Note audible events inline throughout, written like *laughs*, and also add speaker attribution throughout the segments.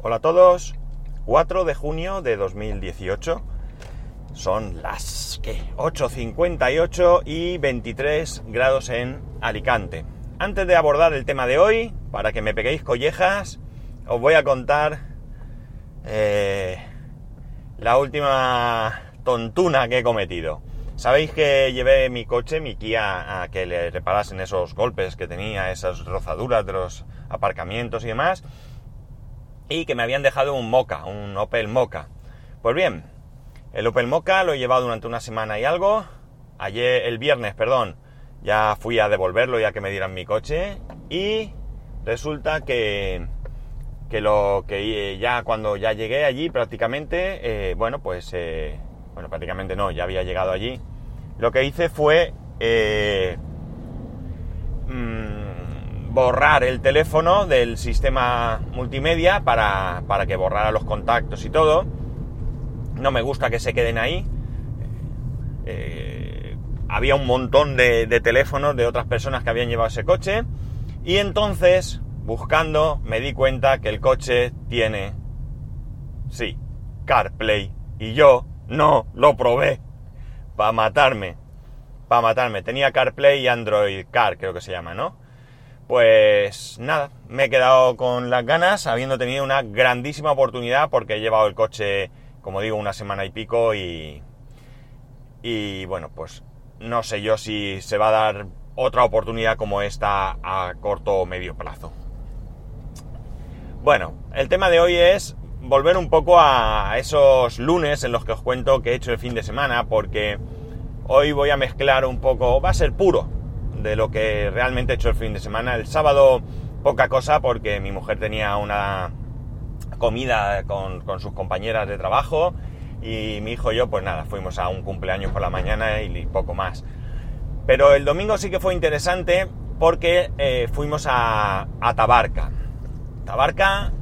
Speaker 1: Hola a todos, 4 de junio de 2018. Son las ¿qué? 8.58 y 23 grados en Alicante. Antes de abordar el tema de hoy, para que me peguéis collejas, os voy a contar eh, la última tontuna que he cometido. Sabéis que llevé mi coche, mi Kia, a que le reparasen esos golpes que tenía, esas rozaduras de los aparcamientos y demás, y que me habían dejado un Moca, un Opel Moca. Pues bien, el Opel Moca lo he llevado durante una semana y algo. Ayer, el viernes, perdón, ya fui a devolverlo ya que me dieran mi coche y resulta que que lo que ya cuando ya llegué allí prácticamente, eh, bueno, pues eh, bueno, prácticamente no, ya había llegado allí, lo que hice fue eh, mm, borrar el teléfono del sistema multimedia para, para, que borrara los contactos y todo. No me gusta que se queden ahí. Eh, había un montón de, de teléfonos de otras personas que habían llevado ese coche. Y entonces, buscando, me di cuenta que el coche tiene, sí, CarPlay. Y yo no, lo probé. Para matarme. Para matarme. Tenía CarPlay y Android Car, creo que se llama, ¿no? Pues nada, me he quedado con las ganas, habiendo tenido una grandísima oportunidad porque he llevado el coche, como digo, una semana y pico y... Y bueno, pues no sé yo si se va a dar otra oportunidad como esta a corto o medio plazo. Bueno, el tema de hoy es volver un poco a esos lunes en los que os cuento que he hecho el fin de semana, porque hoy voy a mezclar un poco, va a ser puro de lo que realmente he hecho el fin de semana. El sábado poca cosa porque mi mujer tenía una comida con, con sus compañeras de trabajo y mi hijo y yo pues nada, fuimos a un cumpleaños por la mañana y poco más. Pero el domingo sí que fue interesante porque eh, fuimos a, a Tabarca. Tabarca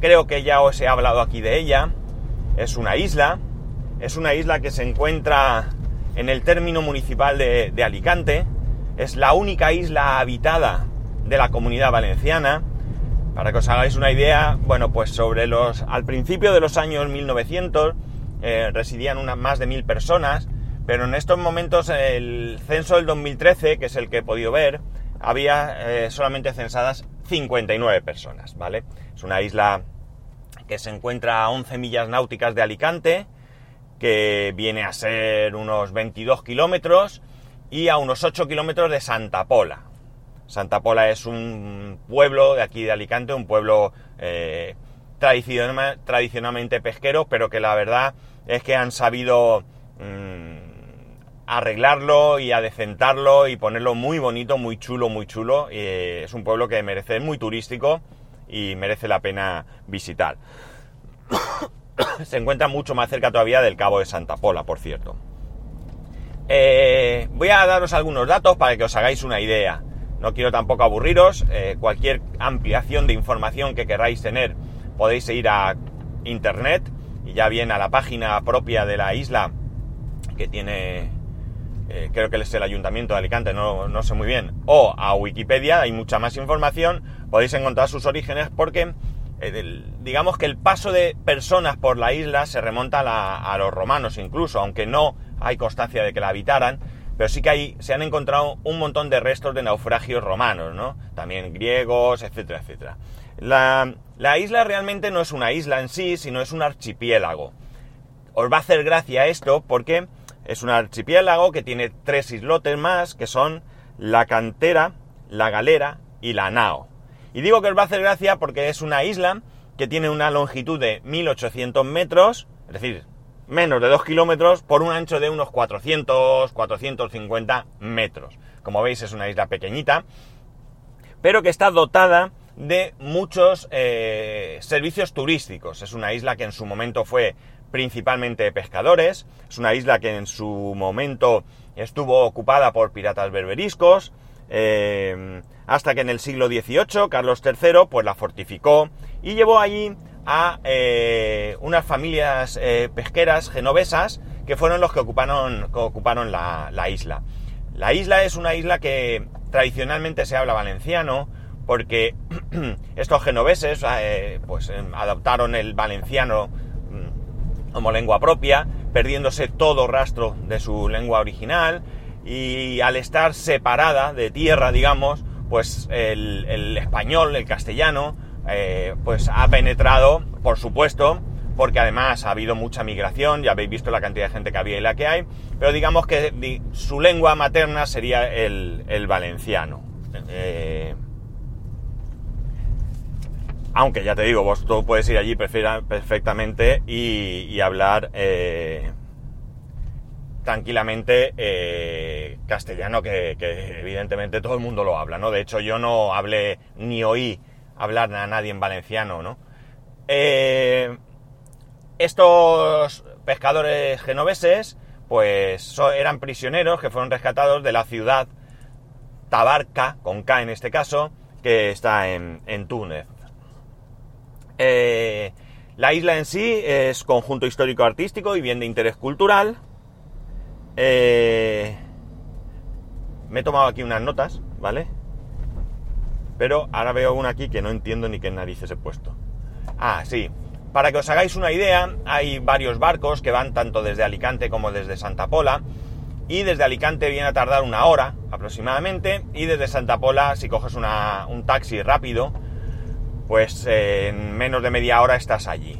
Speaker 1: creo que ya os he hablado aquí de ella, es una isla, es una isla que se encuentra en el término municipal de, de, Alicante, es la única isla habitada de la comunidad valenciana. Para que os hagáis una idea, bueno, pues sobre los. al principio de los años 1900 eh, residían más de mil personas, pero en estos momentos el censo del 2013, que es el que he podido ver, había eh, solamente censadas 59 personas, ¿vale? Es una isla que se encuentra a 11 millas náuticas de Alicante, que viene a ser unos 22 kilómetros, y a unos 8 kilómetros de Santa Pola. Santa Pola es un pueblo de aquí de Alicante, un pueblo eh, tradicional, tradicionalmente pesquero, pero que la verdad es que han sabido mmm, arreglarlo y adecentarlo y ponerlo muy bonito, muy chulo, muy chulo. Eh, es un pueblo que merece, es muy turístico y merece la pena visitar. *coughs* Se encuentra mucho más cerca todavía del Cabo de Santa Pola, por cierto. Eh, voy a daros algunos datos para que os hagáis una idea. No quiero tampoco aburriros. Eh, cualquier ampliación de información que queráis tener podéis ir a internet y ya bien a la página propia de la isla que tiene, eh, creo que es el ayuntamiento de Alicante, no, sé muy bien, o a Wikipedia, hay mucha más información, podéis encontrar sus orígenes porque digamos que el paso de personas por la isla se remonta a, la, a, los romanos incluso, aunque no hay constancia de que la habitaran, pero sí que hay, se han encontrado un montón de restos de naufragios romanos, ¿no? También griegos, etcétera, etcétera. La, la isla realmente no es una isla en sí, sino es un archipiélago. Os va a hacer gracia esto porque es un archipiélago que tiene tres islotes más, que son la cantera, la galera y la nao. Y digo que os va a hacer gracia porque es una isla que tiene una longitud de 1800 metros, es decir, menos de 2 kilómetros, por un ancho de unos 400, 450 metros. Como veis es una isla pequeñita, pero que está dotada de muchos eh, servicios turísticos. Es una isla que en su momento fue principalmente de pescadores, es una isla que en su momento estuvo ocupada por piratas berberiscos, eh, hasta que en el siglo XVIII Carlos III pues la fortificó y llevó allí a eh, unas familias eh, pesqueras genovesas que fueron los que ocuparon, ocuparon la, la, isla. La isla es una isla que tradicionalmente se habla valenciano porque *clears throat* estos genoveses eh, pues em, adoptaron el valenciano mm, como lengua propia, perdiéndose todo rastro de su lengua original y al estar separada de tierra, digamos, pues el, español, el castellano, eh, pues ha penetrado, por supuesto, porque además ha habido mucha migración, ya habéis visto la cantidad de gente que había y la que hay, pero digamos que su lengua materna sería el, valenciano. Eh, aunque ya te digo, vos tú puedes ir allí perfectamente y, hablar eh, tranquilamente castellano, que, evidentemente todo el mundo lo habla, ¿no? De hecho, yo no hablé ni oí hablar a nadie en valenciano, ¿no? Eh, estos pescadores genoveses, pues eran prisioneros que fueron rescatados de la ciudad Tabarca, con K en este caso, que está en Túnez. Eh, la isla en sí es conjunto histórico-artístico y bien de interés cultural. Eh, me he tomado aquí unas notas, ¿vale? Pero ahora veo una aquí que no entiendo ni qué narices he puesto. Ah, sí. Para que os hagáis una idea, hay varios barcos que van tanto desde Alicante como desde Santa Pola. Y desde Alicante viene a tardar una hora aproximadamente. Y desde Santa Pola, si coges un taxi rápido, pues en menos de media hora estás allí.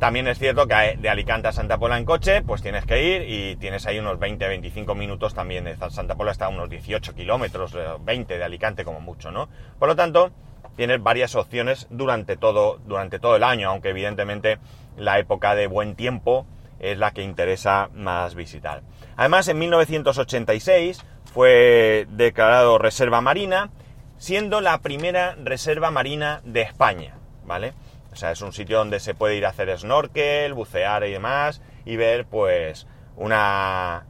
Speaker 1: También es cierto que de Alicante a Santa Pola en coche, pues tienes que ir y tienes ahí unos 20-25 minutos también. Santa Pola está a unos 18 kilómetros, 20 eh, de Alicante como mucho, ¿no? Por lo tanto, tienes varias opciones durante todo, durante todo el año, aunque evidentemente la época de buen tiempo es la que interesa más visitar. Además, en 1986 fue declarado reserva marina siendo la primera reserva marina de España, ¿vale? O sea, es un sitio donde se puede ir a hacer snorkel, bucear y demás, y ver, pues, una...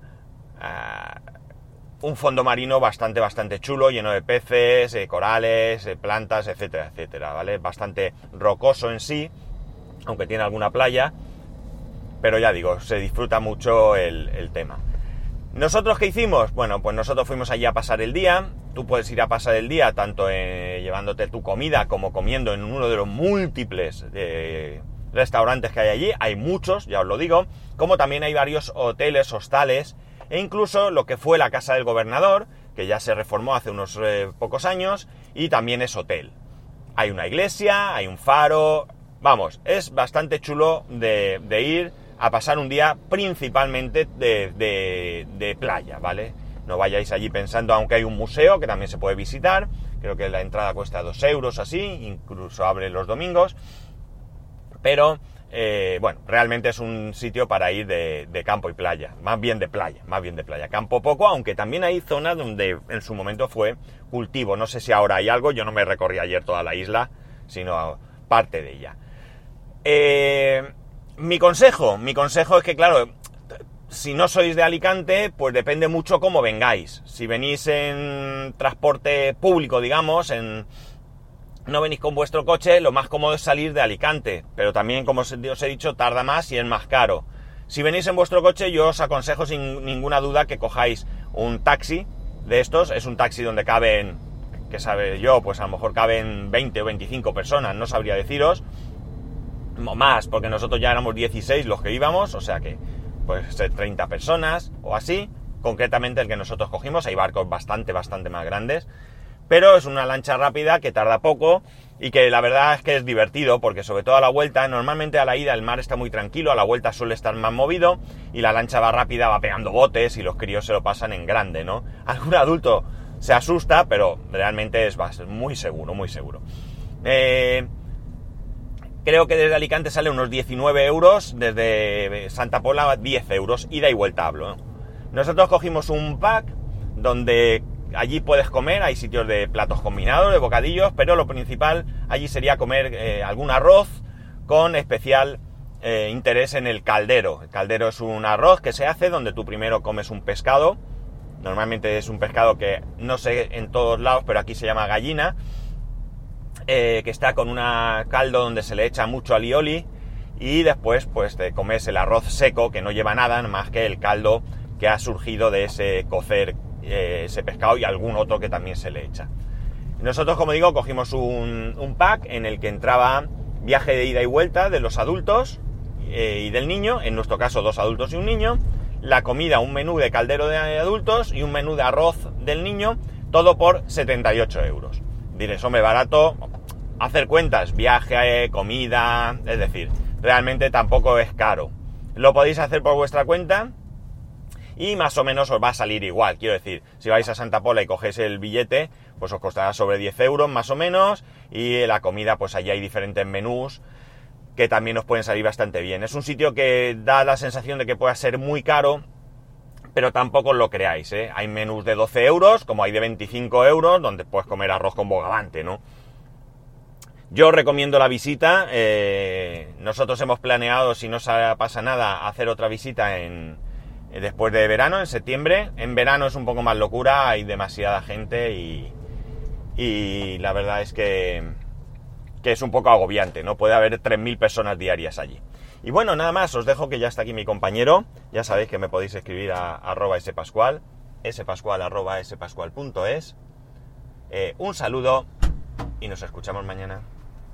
Speaker 1: Ah, un fondo marino bastante, bastante chulo, lleno de peces, eh, corales, eh, plantas, etcétera, etcétera, ¿vale? Bastante rocoso en sí, aunque tiene alguna playa, pero ya digo, se disfruta mucho el tema. ¿Nosotros qué hicimos? Bueno, pues nosotros fuimos allí a pasar el día. Tú puedes ir a pasar el día tanto eh, llevándote tu comida como comiendo en uno de los múltiples eh, restaurantes que hay allí. Hay muchos, ya os lo digo. Como también hay varios hoteles, hostales e incluso lo que fue la casa del gobernador, que ya se reformó hace unos eh, pocos años y también es hotel. Hay una iglesia, hay un faro. Vamos, es bastante chulo de, de ir a pasar un día principalmente de, playa, ¿vale? No vayáis allí pensando, aunque hay un museo que también se puede visitar, creo que la entrada cuesta 2 euros así, incluso abre los domingos, pero eh, bueno, realmente es un sitio para ir de, campo y playa, más bien de playa, más bien de playa. Campo poco, aunque también hay zonas donde en su momento fue cultivo. No sé si ahora hay algo, yo no me recorrí ayer toda la isla, sino parte de ella. Eh, mi consejo, mi consejo es que, claro, si no sois de Alicante, pues depende mucho cómo vengáis. Si venís en transporte público, digamos, en no venís con vuestro coche, lo más cómodo es salir de Alicante, pero también, como os he dicho, tarda más y es más caro. Si venís en vuestro coche, yo os aconsejo sin ninguna duda que cojáis un taxi de estos. Es un taxi donde caben, que sabe yo, pues a lo mejor caben 20 o 25 personas, no sabría deciros más, porque nosotros ya éramos 16 los que íbamos, o sea que pues 30 personas o así. Concretamente el que nosotros cogimos, hay barcos bastante, bastante más grandes, pero es una lancha rápida que tarda poco y que la verdad es que es divertido porque sobre todo a la vuelta, normalmente a la ida el mar está muy tranquilo, a la vuelta suele estar más movido y la lancha va rápida, va pegando botes y los críos se lo pasan en grande, ¿no? *laughs* Algún adulto se asusta, pero realmente es muy seguro, muy seguro. Eh, Creo que desde Alicante sale unos 19 euros, desde Santa Pola 10 euros, ida y vuelta hablo. Nosotros cogimos un pack donde allí puedes comer, hay sitios de platos combinados, de bocadillos, pero lo principal allí sería comer eh, algún arroz con especial eh, interés en el caldero. El caldero es un arroz que se hace donde tú primero comes un pescado, normalmente es un pescado que no sé en todos lados, pero aquí se llama gallina, eh, que está con un caldo donde se le echa mucho alioli y después pues te comes el arroz seco que no lleva nada más que el caldo que ha surgido de ese cocer eh, ese pescado y algún otro que también se le echa. Nosotros, como digo, cogimos un, un pack en el que entraba viaje de ida y vuelta de los adultos eh, y del niño, en nuestro caso dos adultos y un niño, la comida, un menú de caldero de adultos y un menú de arroz del niño, todo por 78 euros. Diréis, hombre, barato, hacer cuentas, viaje, comida, es decir, realmente tampoco es caro. Lo podéis hacer por vuestra cuenta y más o menos os va a salir igual. Quiero decir, si vais a Santa Pola y cogéis el billete, pues os costará sobre 10 euros más o menos y la comida, pues allí hay diferentes menús que también os pueden salir bastante bien. Es un sitio que da la sensación de que pueda ser muy caro, pero tampoco lo creáis, ¿eh? Hay menús de 12 euros, como hay de 25 euros, donde puedes comer arroz con bogavante, ¿no? Yo recomiendo la visita. Eh, nosotros hemos planeado, si no pasa nada, hacer otra visita en, después de verano, en septiembre. En verano es un poco más locura, hay demasiada gente y, la verdad es que, es un poco agobiante, ¿no? Puede haber 3.000 personas diarias allí. Y bueno, nada más, os dejo que ya está aquí mi compañero. Ya sabéis que me podéis escribir a arroba spascual, spascual.es. Eh, un saludo y nos escuchamos mañana.